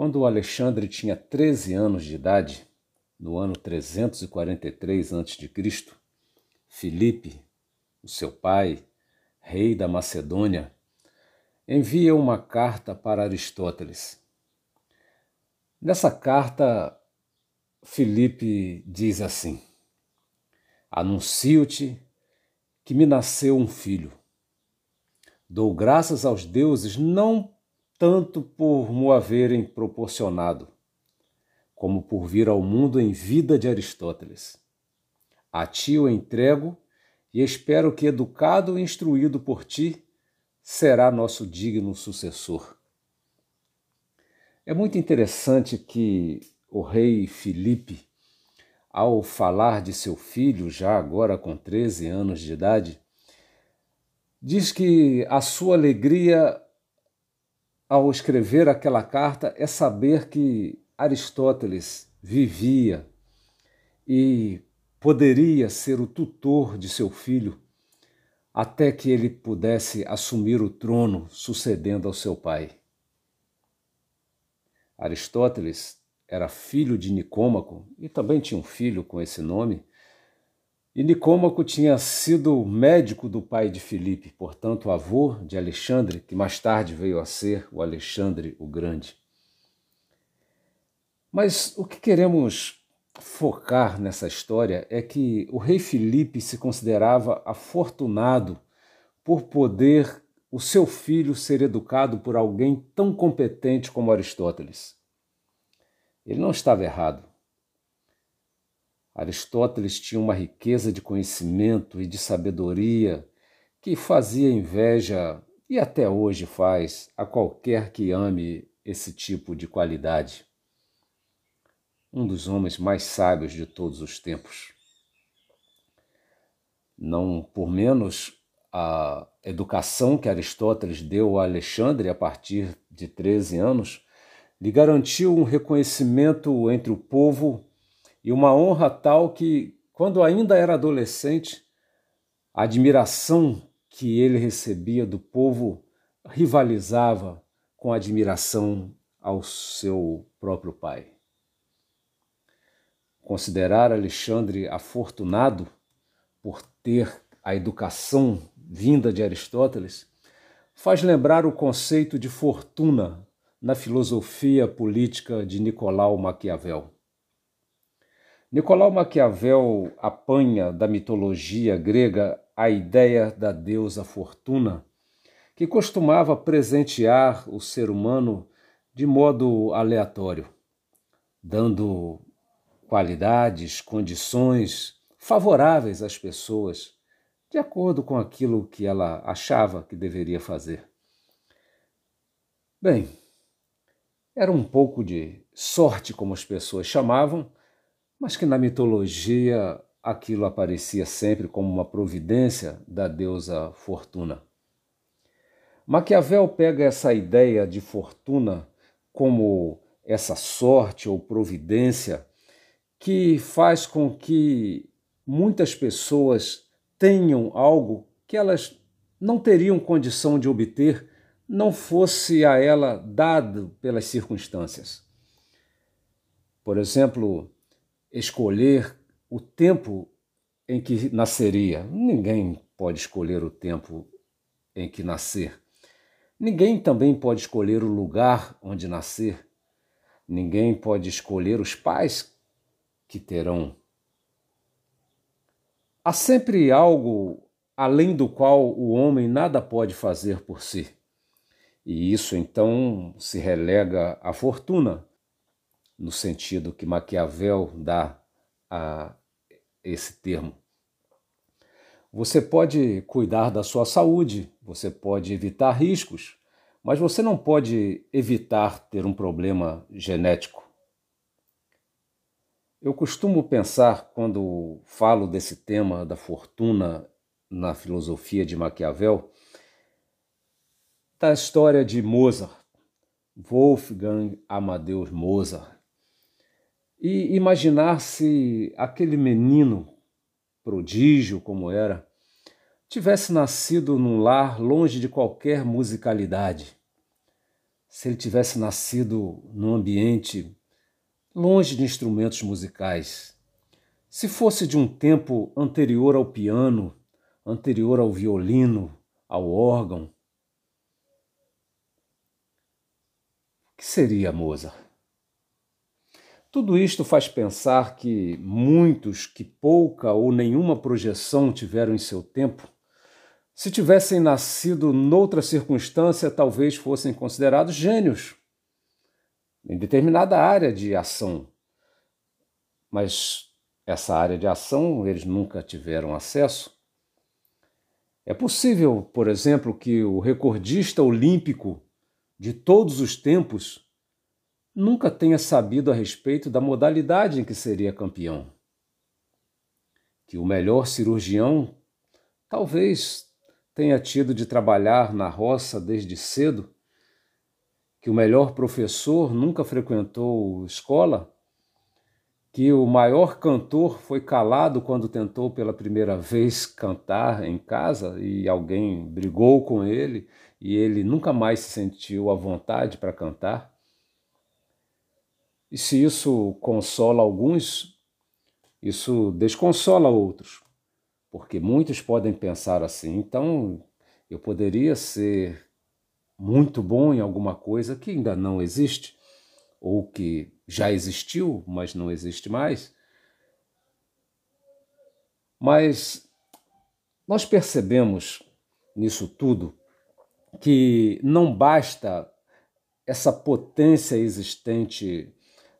Quando Alexandre tinha 13 anos de idade, no ano 343 a.C., Filipe, o seu pai, rei da Macedônia, envia uma carta para Aristóteles. Nessa carta, Filipe diz assim: Anuncio-te que me nasceu um filho. Dou graças aos deuses não tanto por mo haverem proporcionado, como por vir ao mundo em vida de Aristóteles. A ti o entrego e espero que, educado e instruído por ti, será nosso digno sucessor. É muito interessante que o rei Filipe, ao falar de seu filho, já agora com 13 anos de idade, diz que a sua alegria ao escrever aquela carta é saber que Aristóteles vivia e poderia ser o tutor de seu filho até que ele pudesse assumir o trono sucedendo ao seu pai. Aristóteles era filho de Nicômaco e também tinha um filho com esse nome, e Nicômaco tinha sido médico do pai de Filipe, portanto, avô de Alexandre, que mais tarde veio a ser o Alexandre o Grande. Mas o que queremos focar nessa história é que o rei Filipe se considerava afortunado por poder o seu filho ser educado por alguém tão competente como Aristóteles. Ele não estava errado. Aristóteles tinha uma riqueza de conhecimento e de sabedoria que fazia inveja e até hoje faz a qualquer que ame esse tipo de qualidade. Um dos homens mais sábios de todos os tempos. Não por menos a educação que Aristóteles deu a Alexandre a partir de 13 anos lhe garantiu um reconhecimento entre o povo e uma honra tal que, quando ainda era adolescente, a admiração que ele recebia do povo rivalizava com a admiração ao seu próprio pai. Considerar Alexandre afortunado por ter a educação vinda de Aristóteles faz lembrar o conceito de fortuna na filosofia política de Nicolau Maquiavel. Nicolau Maquiavel apanha da mitologia grega a ideia da deusa Fortuna, que costumava presentear o ser humano de modo aleatório, dando qualidades, condições favoráveis às pessoas, de acordo com aquilo que ela achava que deveria fazer. Bem, era um pouco de sorte, como as pessoas chamavam, mas que na mitologia aquilo aparecia sempre como uma providência da deusa Fortuna. Maquiavel pega essa ideia de fortuna como essa sorte ou providência que faz com que muitas pessoas tenham algo que elas não teriam condição de obter não fosse a ela dado pelas circunstâncias. Por exemplo, escolher o tempo em que nasceria. Ninguém pode escolher o tempo em que nascer. Ninguém também pode escolher o lugar onde nascer. Ninguém pode escolher os pais que terão. Há sempre algo além do qual o homem nada pode fazer por si. E isso então se relega à fortuna, no sentido que Maquiavel dá a esse termo. Você pode cuidar da sua saúde, você pode evitar riscos, mas você não pode evitar ter um problema genético. Eu costumo pensar, quando falo desse tema da fortuna na filosofia de Maquiavel, da história de Mozart, Wolfgang Amadeus Mozart, e imaginar se aquele menino, prodígio como era, tivesse nascido num lar longe de qualquer musicalidade. se ele tivesse nascido num ambiente longe de instrumentos musicais, se fosse de um tempo anterior ao piano, anterior ao violino, ao órgão, o que seria Mozart? Tudo isto faz pensar que muitos que pouca ou nenhuma projeção tiveram em seu tempo se tivessem nascido noutra circunstância, talvez fossem considerados gênios em determinada área de ação. Mas essa área de ação eles nunca tiveram acesso. É possível, por exemplo, que o recordista olímpico de todos os tempos nunca tenha sabido a respeito da modalidade em que seria campeão. Que o melhor cirurgião talvez tenha tido de trabalhar na roça desde cedo, que o melhor professor nunca frequentou escola, que o maior cantor foi calado quando tentou pela primeira vez cantar em casa e alguém brigou com ele e ele nunca mais se sentiu à vontade para cantar. E se isso consola alguns, isso desconsola outros porque muitos podem pensar assim, então eu poderia ser muito bom em alguma coisa que ainda não existe, ou que já existiu, mas não existe mais. Mas nós percebemos nisso tudo que não basta essa potência existente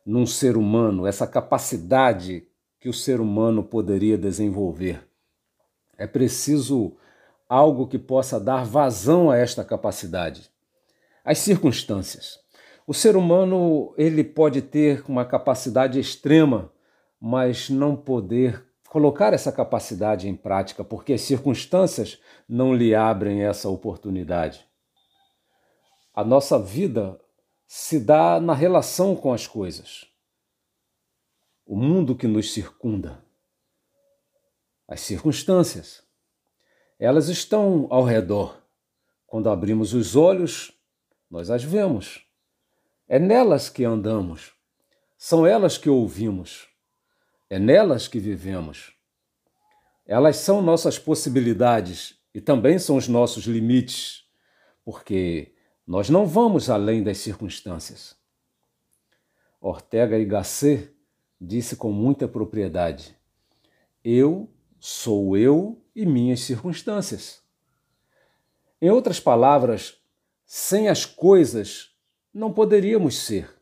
num ser humano, essa capacidade que o ser humano poderia desenvolver. É preciso algo que possa dar vazão a esta capacidade. As circunstâncias. O ser humano ele pode ter uma capacidade extrema, mas não poder colocar essa capacidade em prática, porque as circunstâncias não lhe abrem essa oportunidade. A nossa vida se dá na relação com as coisas. O mundo que nos circunda as circunstâncias. Elas estão ao redor. Quando abrimos os olhos, nós as vemos. É nelas que andamos. São elas que ouvimos. É nelas que vivemos. Elas são nossas possibilidades e também são os nossos limites, porque nós não vamos além das circunstâncias. Ortega y Gasset disse com muita propriedade: Eu sou eu e minhas circunstâncias. Em outras palavras, sem as coisas não poderíamos ser.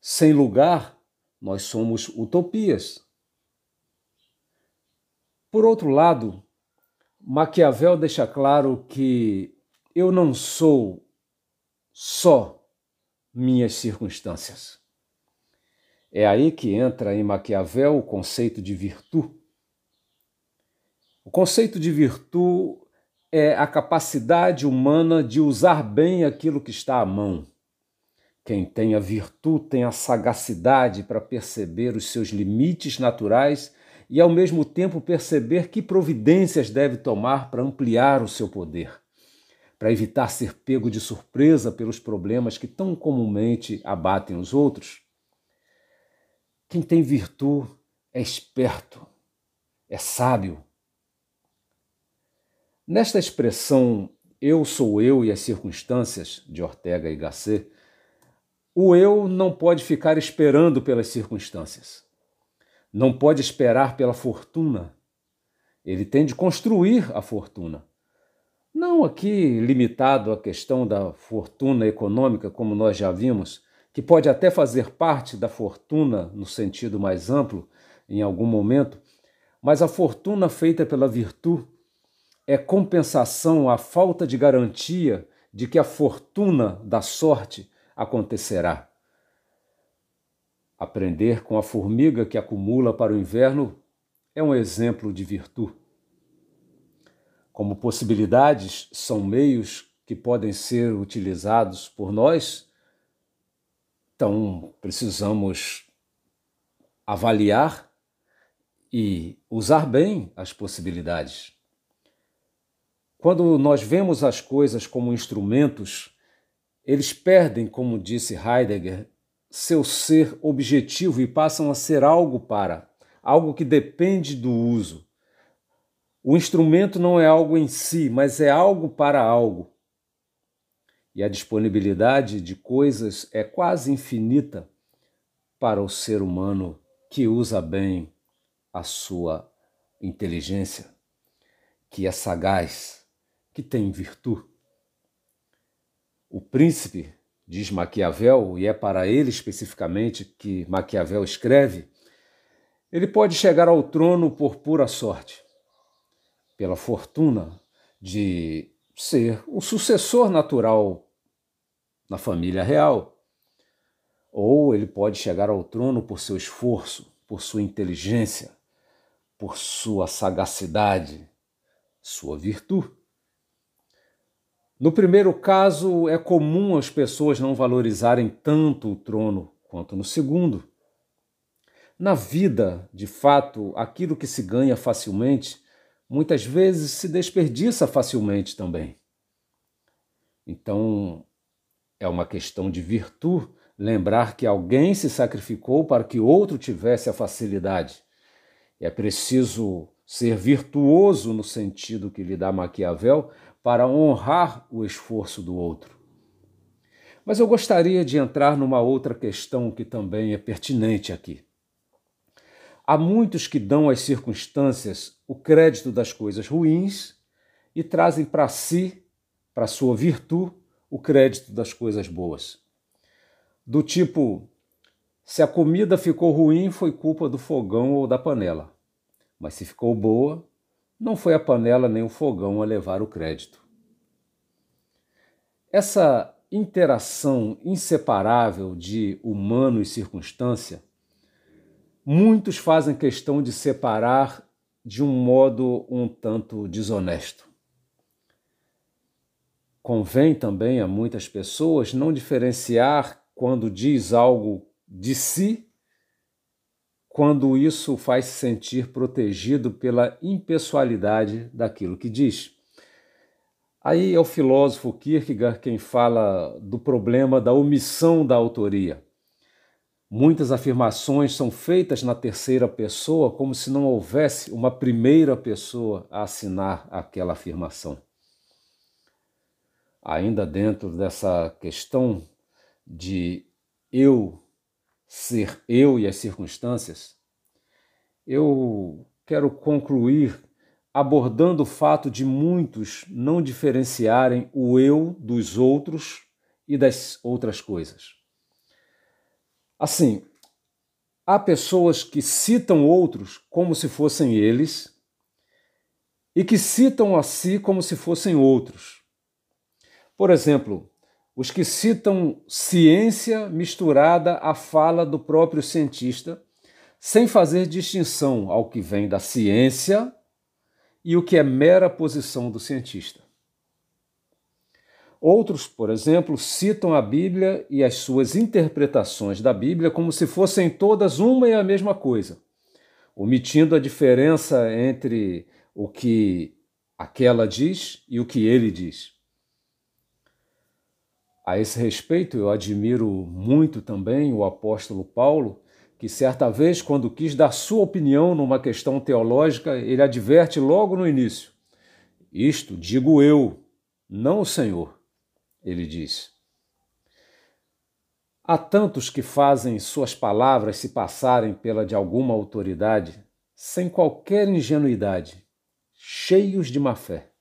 Sem lugar, nós somos utopias. Por outro lado, Maquiavel deixa claro que eu não sou só minhas circunstâncias. É aí que entra em Maquiavel o conceito de virtude o conceito de virtude é a capacidade humana de usar bem aquilo que está à mão. Quem tem a virtude tem a sagacidade para perceber os seus limites naturais e, ao mesmo tempo, perceber que providências deve tomar para ampliar o seu poder, para evitar ser pego de surpresa pelos problemas que tão comumente abatem os outros. Quem tem virtude é esperto, é sábio Nesta expressão eu sou eu e as circunstâncias de Ortega y Gasset, o eu não pode ficar esperando pelas circunstâncias. Não pode esperar pela fortuna. Ele tem de construir a fortuna. Não aqui limitado à questão da fortuna econômica, como nós já vimos, que pode até fazer parte da fortuna no sentido mais amplo em algum momento, mas a fortuna feita pela virtude é compensação à falta de garantia de que a fortuna da sorte acontecerá. Aprender com a formiga que acumula para o inverno é um exemplo de virtude. Como possibilidades são meios que podem ser utilizados por nós, então precisamos avaliar e usar bem as possibilidades. Quando nós vemos as coisas como instrumentos eles perdem, como disse Heidegger, seu ser objetivo e passam a ser algo para, algo que depende do uso. O instrumento não é algo em si, mas é algo para algo. E a disponibilidade de coisas é quase infinita para o ser humano que usa bem a sua inteligência, que é sagaz, que tem virtude. O príncipe diz Maquiavel, e é para ele especificamente que Maquiavel escreve, ele pode chegar ao trono por pura sorte, pela fortuna de ser o sucessor natural na família real. Ou ele pode chegar ao trono por seu esforço, por sua inteligência, por sua sagacidade, sua virtude. No primeiro caso, é comum as pessoas não valorizarem tanto o trono quanto no segundo. Na vida, de fato, aquilo que se ganha facilmente, muitas vezes se desperdiça facilmente também. Então, é uma questão de virtude lembrar que alguém se sacrificou para que outro tivesse a facilidade. É preciso ser virtuoso no sentido que lhe dá Maquiavel para honrar o esforço do outro. Mas eu gostaria de entrar numa outra questão que também é pertinente aqui. Há muitos que dão às circunstâncias o crédito das coisas ruins e trazem para si, para sua virtude, o crédito das coisas boas. Do tipo, se a comida ficou ruim, foi culpa do fogão ou da panela. Mas se ficou boa, não foi a panela nem o fogão a levar o crédito. Essa interação inseparável de humano e circunstância, muitos fazem questão de separar de um modo um tanto desonesto. Convém também a muitas pessoas não diferenciar quando diz algo de si quando isso faz se sentir protegido pela impessoalidade daquilo que diz. Aí é o filósofo Kierkegaard quem fala do problema da omissão da autoria. Muitas afirmações são feitas na terceira pessoa como se não houvesse uma primeira pessoa a assinar aquela afirmação. Ainda dentro dessa questão de eu ser eu e as circunstâncias, eu quero concluir abordando o fato de muitos não diferenciarem o eu dos outros e das outras coisas. Assim, há pessoas que citam outros como se fossem eles e que citam a si como se fossem outros. Por exemplo, os que citam ciência misturada à fala do próprio cientista, sem fazer distinção ao que vem da ciência e o que é mera posição do cientista. Outros, por exemplo, citam a Bíblia e as suas interpretações da Bíblia como se fossem todas uma e a mesma coisa, omitindo a diferença entre o que aquela diz e o que ele diz. A esse respeito, eu admiro muito também o apóstolo Paulo, que certa vez, quando quis dar sua opinião numa questão teológica, ele adverte logo no início: Isto digo eu, não o Senhor. Ele diz. Há tantos que fazem suas palavras se passarem pela de alguma autoridade, sem qualquer ingenuidade, cheios de má fé.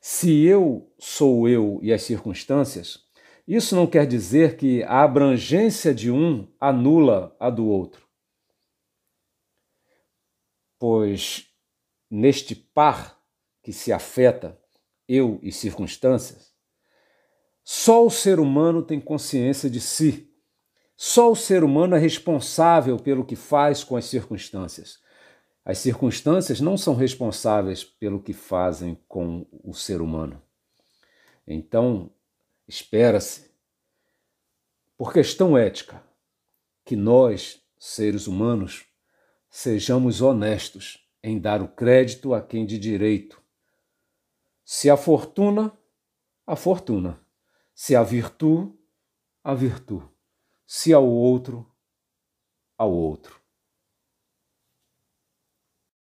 Se eu sou eu e as circunstâncias, isso não quer dizer que a abrangência de um anula a do outro. Pois neste par que se afeta, eu e circunstâncias, só o ser humano tem consciência de si. Só o ser humano é responsável pelo que faz com as circunstâncias. As circunstâncias não são responsáveis pelo que fazem com o ser humano. Então, espera-se, por questão ética, que nós, seres humanos, sejamos honestos em dar o crédito a quem de direito. Se a fortuna, a fortuna. Se a virtude, a virtude. Se ao outro, ao outro.